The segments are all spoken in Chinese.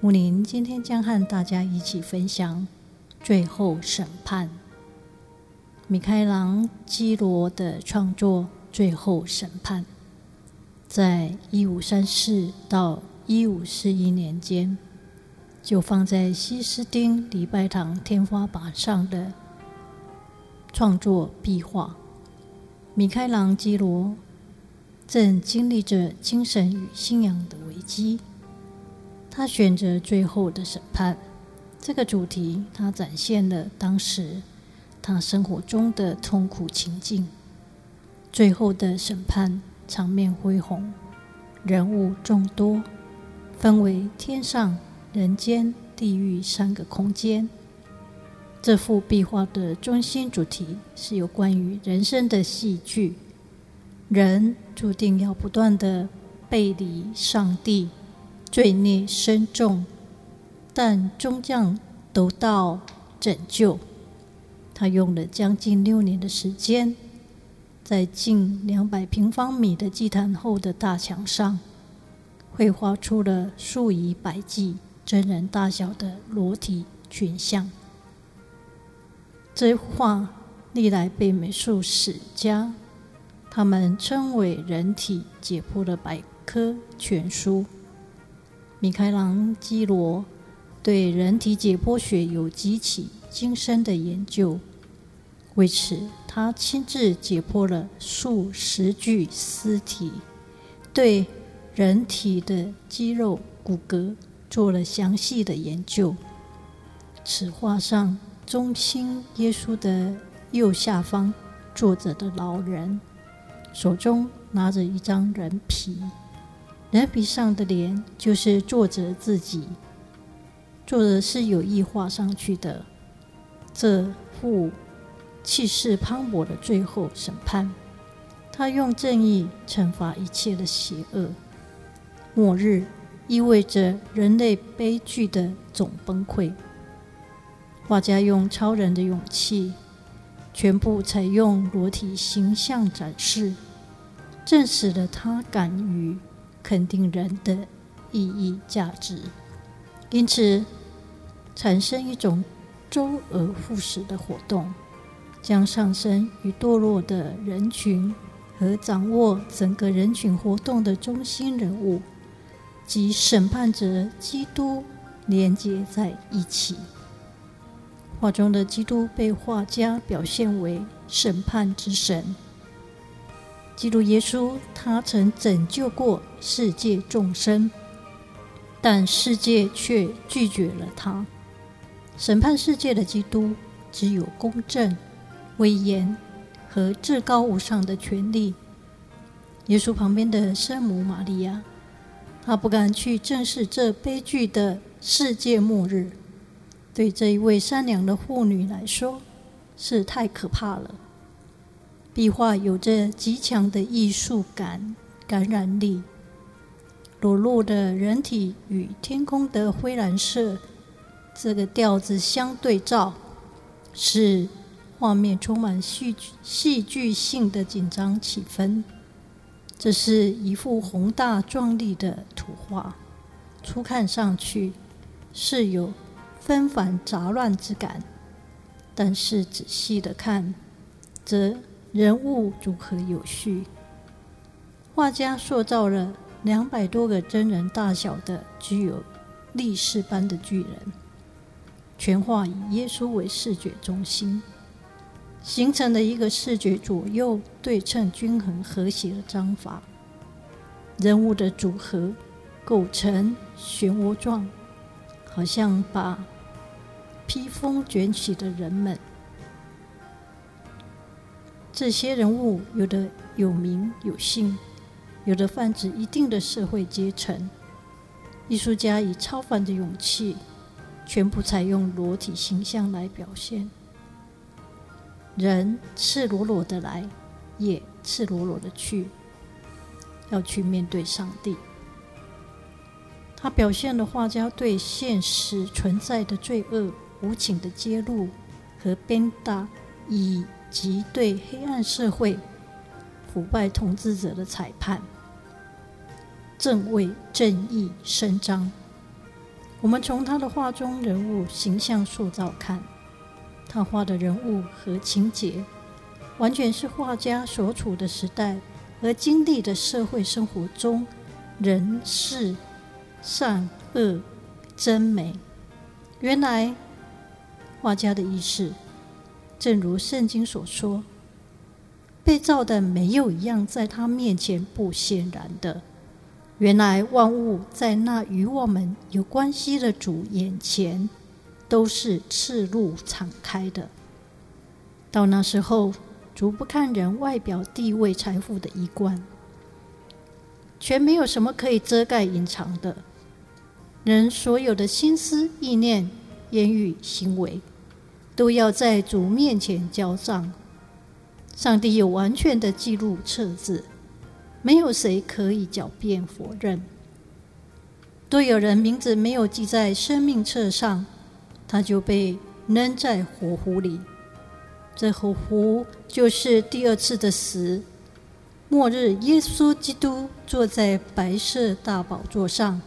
穆林今天将和大家一起分享《最后审判》。米开朗基罗的创作《最后审判》，在一五三四到一五四一年间，就放在西斯丁礼拜堂天花板上的创作壁画。米开朗基罗。正经历着精神与信仰的危机，他选择最后的审判这个主题，他展现了当时他生活中的痛苦情境。最后的审判场面恢宏，人物众多，分为天上、人间、地狱三个空间。这幅壁画的中心主题是有关于人生的戏剧。人注定要不断的背离上帝，罪孽深重，但终将得到拯救。他用了将近六年的时间，在近两百平方米的祭坛后的大墙上，绘画出了数以百计真人大小的裸体群像。这画历来被美术史家。他们称为人体解剖的百科全书。米开朗基罗对人体解剖学有极其精深的研究，为此他亲自解剖了数十具尸体，对人体的肌肉骨骼做了详细的研究。此画上中心耶稣的右下方坐着的老人。手中拿着一张人皮，人皮上的脸就是作者自己。作者是有意画上去的。这幅气势磅礴的最后审判，他用正义惩罚一切的邪恶。末日意味着人类悲剧的总崩溃。画家用超人的勇气，全部采用裸体形象展示。证实了他敢于肯定人的意义价值，因此产生一种周而复始的活动，将上升与堕落的人群和掌握整个人群活动的中心人物及审判者基督连接在一起。画中的基督被画家表现为审判之神。基督耶稣，他曾拯救过世界众生，但世界却拒绝了他。审判世界的基督，只有公正、威严和至高无上的权力。耶稣旁边的圣母玛利亚，她不敢去正视这悲剧的世界末日，对这一位善良的妇女来说，是太可怕了。壁画有着极强的艺术感感染力，裸露的人体与天空的灰蓝色这个调子相对照，使画面充满戏剧戏剧性的紧张气氛。这是一幅宏大壮丽的图画，初看上去是有纷繁杂乱之感，但是仔细的看，则人物组合有序，画家塑造了两百多个真人大小的、具有力士般的巨人。全画以耶稣为视觉中心，形成了一个视觉左右对称、均衡、和谐的章法。人物的组合构成漩涡状，好像把披风卷起的人们。这些人物有的有名有姓，有的泛指一定的社会阶层。艺术家以超凡的勇气，全部采用裸体形象来表现。人赤裸裸的来，也赤裸裸的去，要去面对上帝。他表现了画家对现实存在的罪恶无情的揭露和鞭打，以及对黑暗社会腐败统治者的裁判。正为正义伸张。我们从他的画中人物形象塑造看，他画的人物和情节，完全是画家所处的时代和经历的社会生活中人事善恶真美。原来画家的意识，正如圣经所说，被造的没有一样在他面前不显然的。原来万物在那与我们有关系的主眼前，都是赤露敞开的。到那时候，主不看人外表、地位、财富的衣冠，全没有什么可以遮盖、隐藏的。人所有的心思、意念、言语、行为，都要在主面前交账。上帝有完全的记录册子。没有谁可以狡辩否认。若有人名字没有记在生命册上，他就被扔在火湖里。这火湖就是第二次的死。末日，耶稣基督坐在白色大宝座上，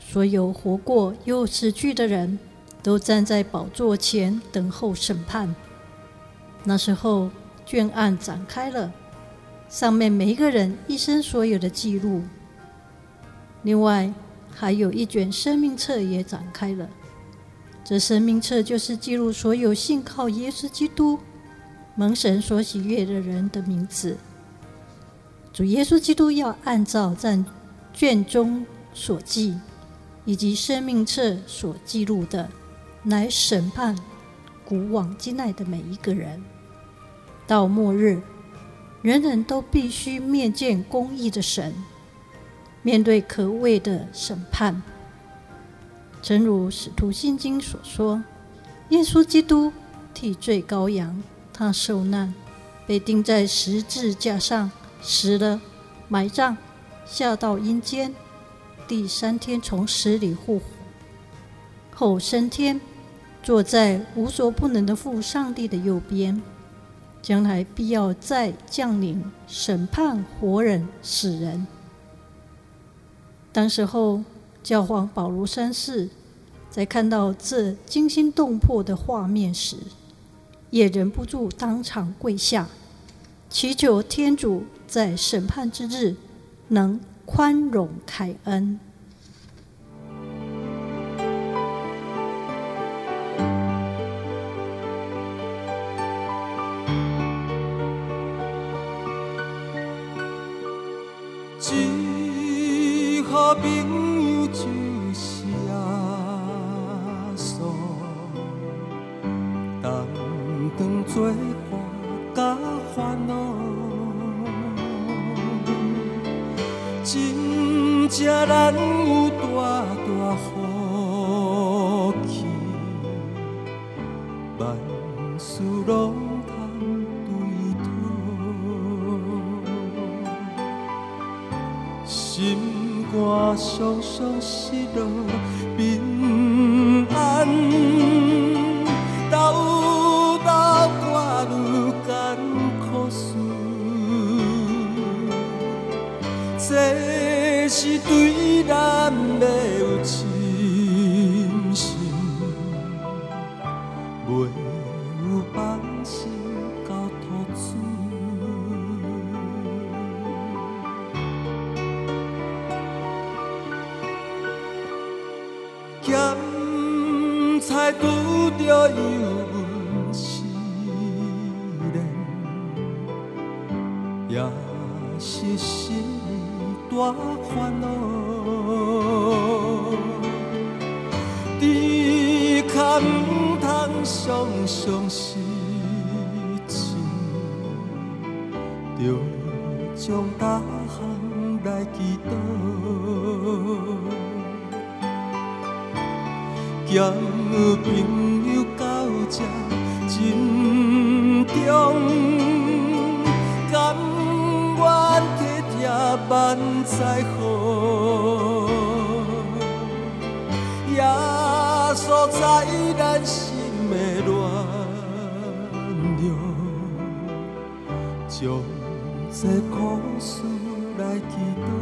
所有活过又死去的人都站在宝座前等候审判。那时候，卷案展开了。上面每一个人一生所有的记录，另外还有一卷生命册也展开了。这生命册就是记录所有信靠耶稣基督、蒙神所喜悦的人的名字。主耶稣基督要按照在卷中所记，以及生命册所记录的，来审判古往今来的每一个人，到末日。人人都必须面见公义的神，面对可畏的审判。诚如《使徒信经》所说：“耶稣基督替罪羔羊，他受难，被钉在十字架上，死了，埋葬，下到阴间，第三天从死里复活，后升天，坐在无所不能的父上帝的右边。”将来必要再降临审判活人死人。当时候，教皇保禄三世在看到这惊心动魄的画面时，也忍不住当场跪下，祈求天主在审判之日能宽容开恩。我朋友就是阿叔，谈长做甲烦恼，真正有大大好去，万事。双双失落咸菜拄着油温试炼，也是心大烦恼。只可唔通常常失志，着将大项来祈祷。交朋友到这珍重，甘愿体贴万载好，也锁在咱心的暖融，将这苦事来祈祷。